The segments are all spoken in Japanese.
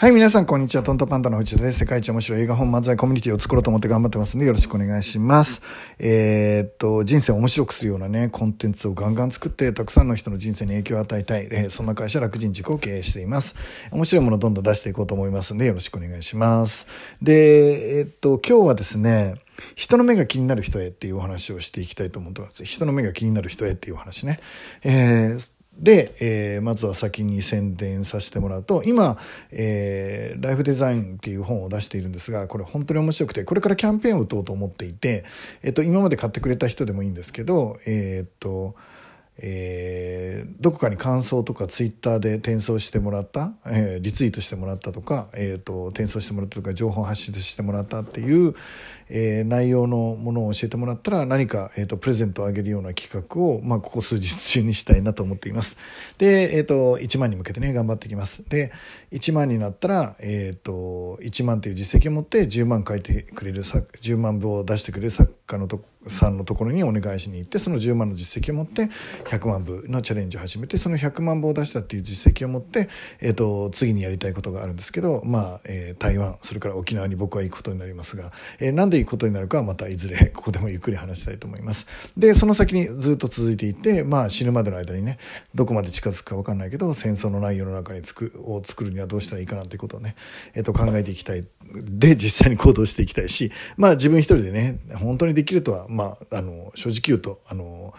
はい、皆さん、こんにちは。トントパンダの藤田です。世界一面白い映画本漫才コミュニティを作ろうと思って頑張ってますんで、よろしくお願いします。えー、っと、人生を面白くするようなね、コンテンツをガンガン作って、たくさんの人の人生に影響を与えたい、えー、そんな会社、楽人塾を経営しています。面白いものをどんどん出していこうと思いますんで、よろしくお願いします。で、えー、っと、今日はですね、人の目が気になる人へっていうお話をしていきたいと思ってます。人の目が気になる人へっていうお話ね。えーで、えー、まずは先に宣伝させてもらうと今、えー、ライフデザインっていう本を出しているんですがこれ本当に面白くてこれからキャンペーンを打とうと思っていて、えっと、今まで買ってくれた人でもいいんですけどえー、っとえー、どこかに感想とかツイッターで転送してもらった、えー、リツイートしてもらったとか、えーと、転送してもらったとか情報発信してもらったっていう、えー、内容のものを教えてもらったら何か、えーと、プレゼントをあげるような企画を、まあ、ここ数日中にしたいなと思っています。で、えーと、1万に向けてね頑張っていきます。で1万になったら、えー、と1万という実績を持って10万書いてくれる10万部を出してくれる作家のとさんのところにお願いしに行ってその10万の実績を持って100万部のチャレンジを始めてその100万部を出したっていう実績を持って、えーと、次にやりたいことがあるんですけど、まあえー、台湾それから沖縄に僕は行くことになりますが、えー、なんで行くことになるかはまたいずれ ここでもゆっくり話したいと思います。でその先にずっと続いていて、まあ、死ぬまでの間にねどこまで近づくか分かんないけど戦争のない世の中につくを作るにはどうしたらいいかなということをね、えー、と考えていきたいで実際に行動していきたいしまあ自分一人でね本当にできるとはまああの正直言うとあの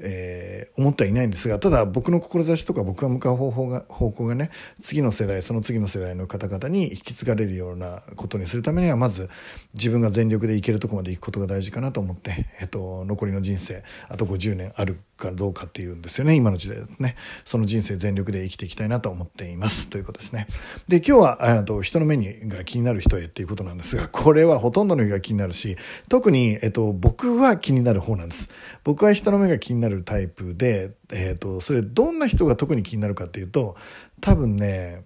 えー、思ってはいないんですがただ僕の志とか僕が向かう方法が方向がね次の世代その次の世代の方々に引き継がれるようなことにするためにはまず自分が全力でいけるとこまで行くことが大事かなと思って、えっと、残りの人生あと50年あるかどうかっていうんですよね。今の時代だとね。その人生全力で生きていきたいなと思っています。ということですね。で今日はと人の目にが気になる人へっていうことなんですがこれはほとんどの人が気になるし特に、えっと、僕は気になる方なんです。僕は人の目が気になるタイプで、えっと、それどんな人が特に気になるかっていうと多分ね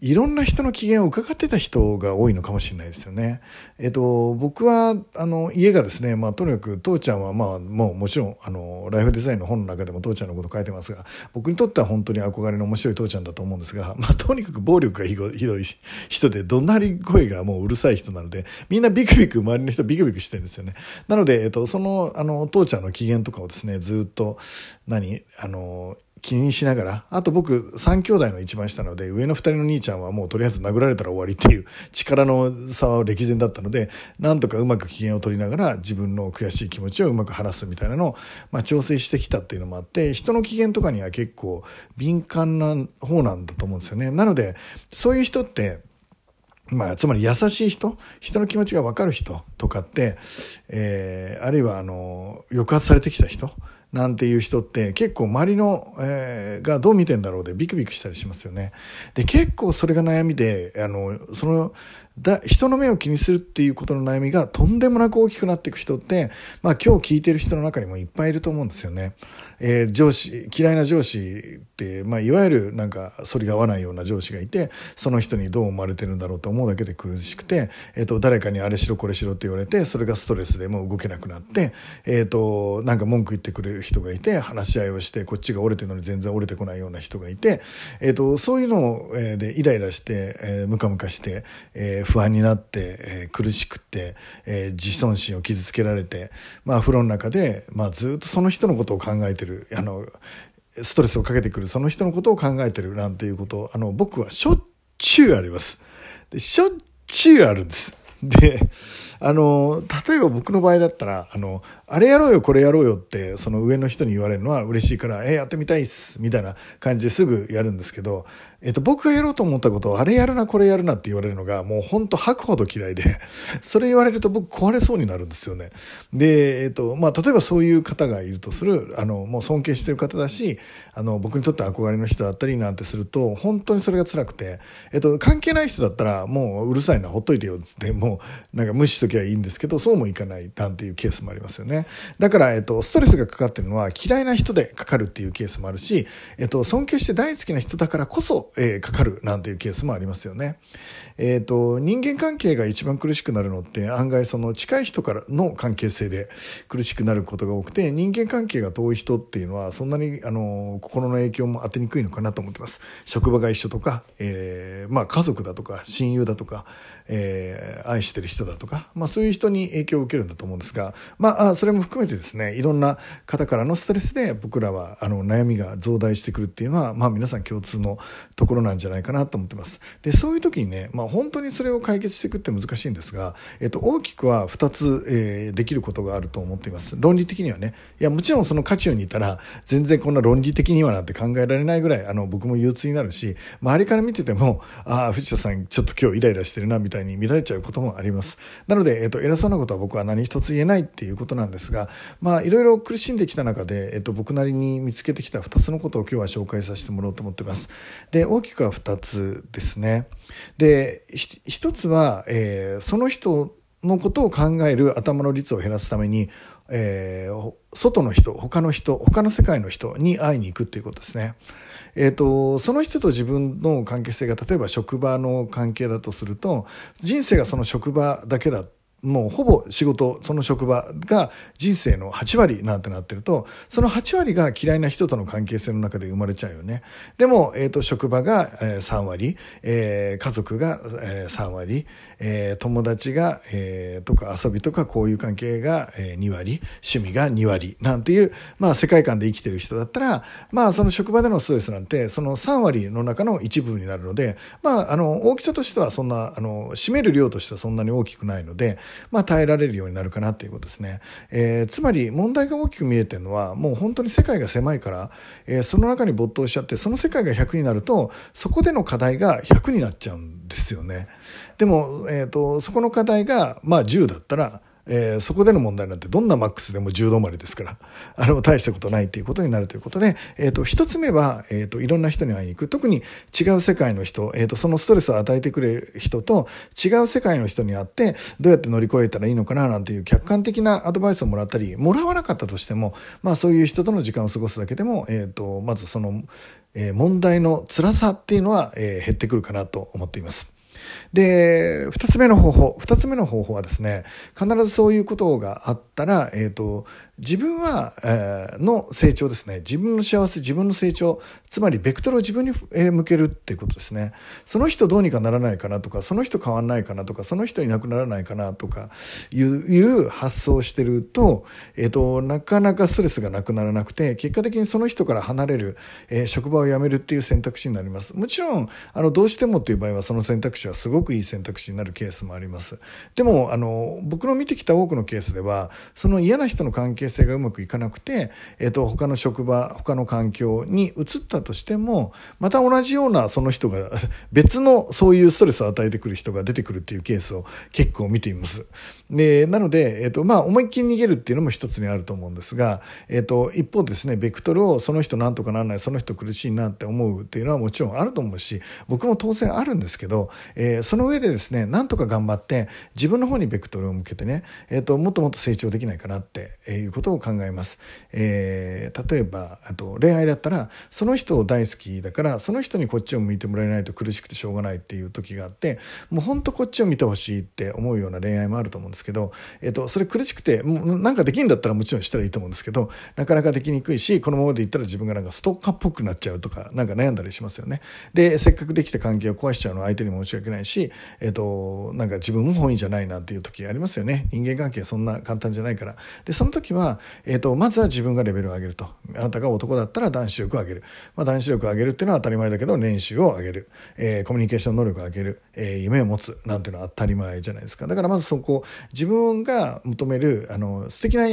いろんな人の機嫌を伺ってた人が多いのかもしれないですよね。えっと、僕は、あの、家がですね、まあ、とにかく、父ちゃんは、まあ、もう、もちろん、あの、ライフデザインの本の中でも父ちゃんのこと書いてますが、僕にとっては本当に憧れの面白い父ちゃんだと思うんですが、まあ、とにかく暴力がひどい人で、怒鳴り声がもううるさい人なので、みんなビクビク、周りの人ビクビクしてるんですよね。なので、えっと、その、あの、父ちゃんの機嫌とかをですね、ずっと、何、あの、気にしながら、あと僕3兄弟の一番下なので、上の2人の兄ちゃんはもうとりあえず殴られたら終わりっていう力の差は歴然だったので、なんとかうまく機嫌を取りながら自分の悔しい気持ちをうまく晴らすみたいなのを、まあ、調整してきたっていうのもあって、人の機嫌とかには結構敏感な方なんだと思うんですよね。なので、そういう人って、まあ、つまり優しい人、人の気持ちがわかる人とかって、えー、あるいはあの、抑圧されてきた人、なんていう人って結構周りの、えー、がどう見てんだろうでビクビクしたりしますよね。で、結構それが悩みで、あの、その、だ人の目を気にするっていうことの悩みがとんでもなく大きくなっていく人って、まあ今日聞いてる人の中にもいっぱいいると思うんですよね。えー、上司、嫌いな上司って、まあいわゆるなんか反りが合わないような上司がいて、その人にどう思われてるんだろうと思うだけで苦しくて、えっ、ー、と、誰かにあれしろこれしろって言われて、それがストレスでもう動けなくなって、えっ、ー、と、なんか文句言ってくれる人がいて、話し合いをして、こっちが折れてるのに全然折れてこないような人がいて、えっ、と、そういうのを、えでイライラして、えー、ムカムカして、えー不安になって、えー、苦しくって、え、自尊心を傷つけられて、まあ、風呂の中で、まあ、ずっとその人のことを考えてるあのストレスをかけてくるその人のことを考えてるなんていうことあの僕はしょっちゅうあります。でしょっちゅうあるんです。で、あの、例えば僕の場合だったら、あの、あれやろうよ、これやろうよって、その上の人に言われるのは嬉しいから、え、やってみたいっす、みたいな感じですぐやるんですけど、えっと、僕がやろうと思ったことを、あれやるな、これやるなって言われるのが、もうほんと吐くほど嫌いで、それ言われると僕壊れそうになるんですよね。で、えっと、まあ、例えばそういう方がいるとする、あの、もう尊敬してる方だし、あの、僕にとって憧れの人だったりなんてすると、本当にそれが辛くて、えっと、関係ない人だったら、もううるさいな、ほっといてよ、って、もう、なんか無視しときゃいいんですけど、そうもいかないなんていうケースもありますよね。だから、えっと、ストレスがかかってるのは嫌いな人でかかるっていうケースもあるし、えっと、尊敬して大好きな人だからこそ、えー、かかるなんていうケースもありますよね。えっと、人間関係が一番苦しくなるのって案外その近い人からの関係性で苦しくなることが多くて、人間関係が遠い人っていうのはそんなにあの、心の影響も当てにくいのかなと思ってます。職場が一緒とか、えー、まあ家族だとか親友だとか、えー、愛してる人だとか、まあそういう人に影響を受けるんだと思うんですが、まあ、それも含めてですね、いろんな方からのストレスで僕らはあの悩みが増大してくるっていうのは、まあ皆さん共通のところなんじゃないかなと思ってます。で、そういう時にね、まあ本当にそれを解決していくって難しいんですが、えっと、大きくは2つ、えー、できることがあると思っています。論理的にはね。いや、もちろんその渦中にいたら、全然こんな論理的にはなんて考えられないぐらい、あの、僕も憂鬱になるし、周りから見てても、ああ、藤田さんちょっと今日イライラしてるなみたいに見られちゃうこともあります。なので、えっと、偉そうなことは僕は何一つ言えないっていうことなんですが、まあ、いろいろ苦しんできた中で、えっと、僕なりに見つけてきた2つのことを今日は紹介させてもらおうと思ってます。で、大きくは2つですね。で、1つは、えー、その人のことを考える頭の率を減らすために、えー、外の人、他の人、他の世界の人に会いに行くっていうことですね。えっ、ー、と、その人と自分の関係性が、例えば職場の関係だとすると、人生がその職場だけだもうほぼ仕事、その職場が人生の8割なんてなってると、その8割が嫌いな人との関係性の中で生まれちゃうよね。でも、えっ、ー、と、職場が3割、えー、家族が3割、えー、友達が、えー、とか遊びとかこういう関係が2割、趣味が2割なんていう、まあ世界観で生きてる人だったら、まあその職場でのストレスなんて、その3割の中の一部になるので、まああの、大きさとしてはそんな、あの、占める量としてはそんなに大きくないので、まあ、耐えられるようになるかなっていうことですね。えー、つまり問題が大きく見えてるのは、もう本当に世界が狭いから、えー、その中に没頭しちゃって、その世界が100になると、そこでの課題が100になっちゃうんですよね。でも、えっ、ー、と、そこの課題が、まあ10だったら、えー、そこでの問題なんてどんなマックスでも10度までですから、あれも大したことないっていうことになるということで、えっ、ー、と、一つ目は、えっ、ー、と、いろんな人に会いに行く。特に違う世界の人、えっ、と、そのストレスを与えてくれる人と違う世界の人に会って、どうやって乗り越えたらいいのかななんていう客観的なアドバイスをもらったり、もらわなかったとしても、まあそういう人との時間を過ごすだけでも、えっ、と、まずその、え問題の辛さっていうのは、え減ってくるかなと思っています。で、二つ目の方法。二つ目の方法はですね、必ずそういうことがあったら、えっ、ー、と、自分は、えー、の成長ですね。自分の幸せ、自分の成長、つまりベクトルを自分に、えー、向けるっていうことですね。その人どうにかならないかなとか、その人変わんないかなとか、その人いなくならないかなとか、いう、いう発想をしてると、えっ、ー、と、なかなかストレスがなくならなくて、結果的にその人から離れる、えー、職場を辞めるっていう選択肢になります。もちろん、あの、どうしてもっていう場合は、その選択肢はすごくいい選択肢になるケースもあります。でも、あの、僕の見てきた多くのケースでは、その嫌な人の関係性がうまくいかなくて、えっ、と、他の職場、他の環境に移ったとしても、また同じようなその人が、別のそういうストレスを与えてくる人が出てくるっていうケースを結構見ています。で、なので、えっ、と、まあ、思いっきり逃げるっていうのも一つにあると思うんですが、えっ、と、一方ですね、ベクトルをその人なんとかならない、その人苦しいなって思うっていうのはもちろんあると思うし、僕も当然あるんですけど、えー、その上でですね、なんとか頑張って自分の方にベクトルを向けてね、えっ、と、もっともっと成長できないかなっていうことを考えます。えー、例えば、あと恋愛だったら、その人を大好きだから、その人にこっちを向いてもらえないと苦しくてしょうがないっていう時があって、もうほんとこっちを見てほしいって思うような恋愛もあると思うんですけど、えっ、と、それ苦しくて、もうなんかできんだったらもちろんしたらいいと思うんですけど、なかなかできにくいし、このままでいったら自分がなんかストッカーっぽくなっちゃうとか、なんか悩んだりしますよね。で、せっかくできた関係を壊しちゃうのは相手に申し訳ないし、えっ、と、なんか自分も本意じゃないなっていう時ありますよね。人間関係そんな簡単じゃないから。で、その時は、えっ、と、まずは自分がレベルを上げると。あなたが男だったら男子力を上げる。まあ、男子力を上げるっていうのは当たり前だけど、練習を上げる。えー、コミュニケーション能力を上げる。えー、夢を持つ。なんていうのは当たり前じゃないですか。だからまずそこ、自分が求める、あの、素敵な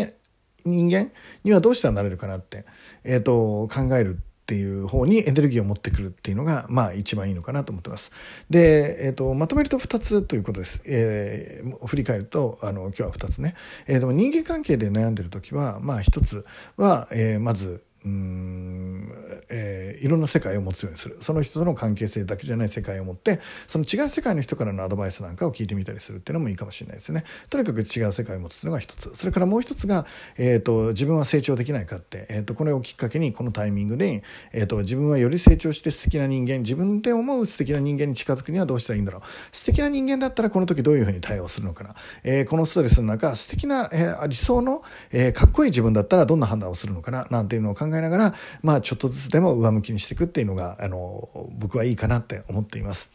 人間にはどうしたらなれるかなって、えっ、ー、と、考えるっていう方にエネルギーを持ってくるっていうのが、まあ一番いいのかなと思ってます。で、えっ、ー、と、まとめると2つということです。えー、振り返ると、あの、今日は2つね。えー、でも人間関係で悩んでる時は、まあ1つは、えー、まず、うんえー、いろんな世界を持つようにする。その人との関係性だけじゃない世界を持ってその違う世界の人からのアドバイスなんかを聞いてみたりするっていうのもいいかもしれないですね。とにかく違う世界を持つのが一つ。それからもう一つが、えーと、自分は成長できないかって、えーと、これをきっかけにこのタイミングで、えーと、自分はより成長して素敵な人間自分で思う素敵な人間に近づくにはどうしたらいいんだろう。素敵な人間だったらこの時どういうふうに対応するのかな、えー、このストレスの中素敵な、えー、理想の、えー、かっこいい自分だったらどんな判断をするのかななんていうのを考えながらまあちょっとずつでも上向きにしていくっていうのがあの僕はいいかなって思っています。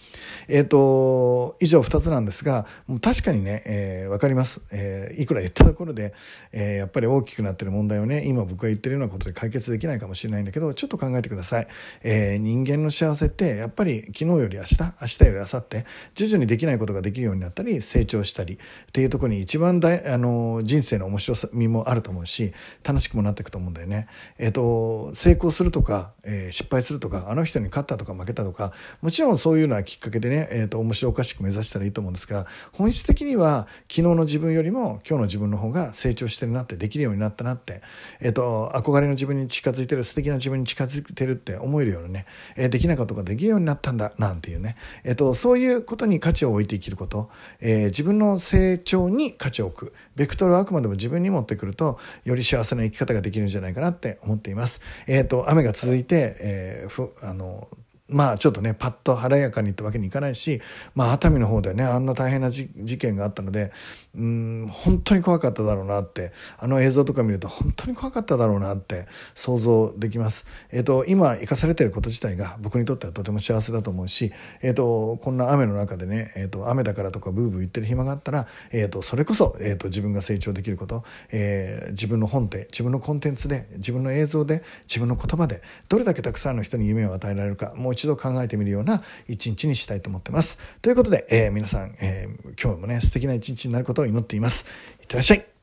えっ、ー、と以上2つなんですがもう確かにね、えー、分かります、えー、いくら言ったところで、えー、やっぱり大きくなってる問題をね今僕が言ってるようなことで解決できないかもしれないんだけどちょっと考えてください。え、人間の幸せってやっぱり昨日より明日明日より明後日徐々にできないことができるようになったり成長したりっていうところに一番大あの人生の面白さみもあると思うし楽しくもなっていくと思うんだよね。えっ、と成功するとか、えー、失敗するとかあの人に勝ったとか負けたとかもちろんそういうのはきっかけでね、えーと、面白おかしく目指したらいいと思うんですが本質的には昨日の自分よりも今日の自分の方が成長してるなってできるようになったなって、えーと、憧れの自分に近づいてる素敵な自分に近づいてるって思えるようなね、えー、できなかったことができるようになったんだなんていうね、えーと、そういうことに価値を置いて生きること、えー、自分の成長に価値を置く。ベクトルをあくまでも自分に持ってくるとより幸せな生き方ができるんじゃないかなって思っています。えー、と雨が続いて、えー、ふあのまあちょっとねパッと晴れやかにってわけにいかないし、まあ、熱海の方でねあんな大変な事件があったのでうん本当に怖かっただろうなってあの映像とか見ると本当に怖かっただろうなって想像できます。えっ、ー、と今生かされてること自体が僕にとってはとても幸せだと思うし、えっ、ー、とこんな雨の中でね、えっ、ー、と雨だからとかブーブー言ってる暇があったら、えっとそれこそ、えっと自分が成長できること、え自分の本で自分のコンテンツで自分の映像で自分の言葉でどれだけたくさんの人に夢を与えられるかもう一度考えてみるような一日にしたいと思ってます。ということで、えー、皆さん、えー、今日もね、素敵な一日になることを祈っています。いってらっしゃい。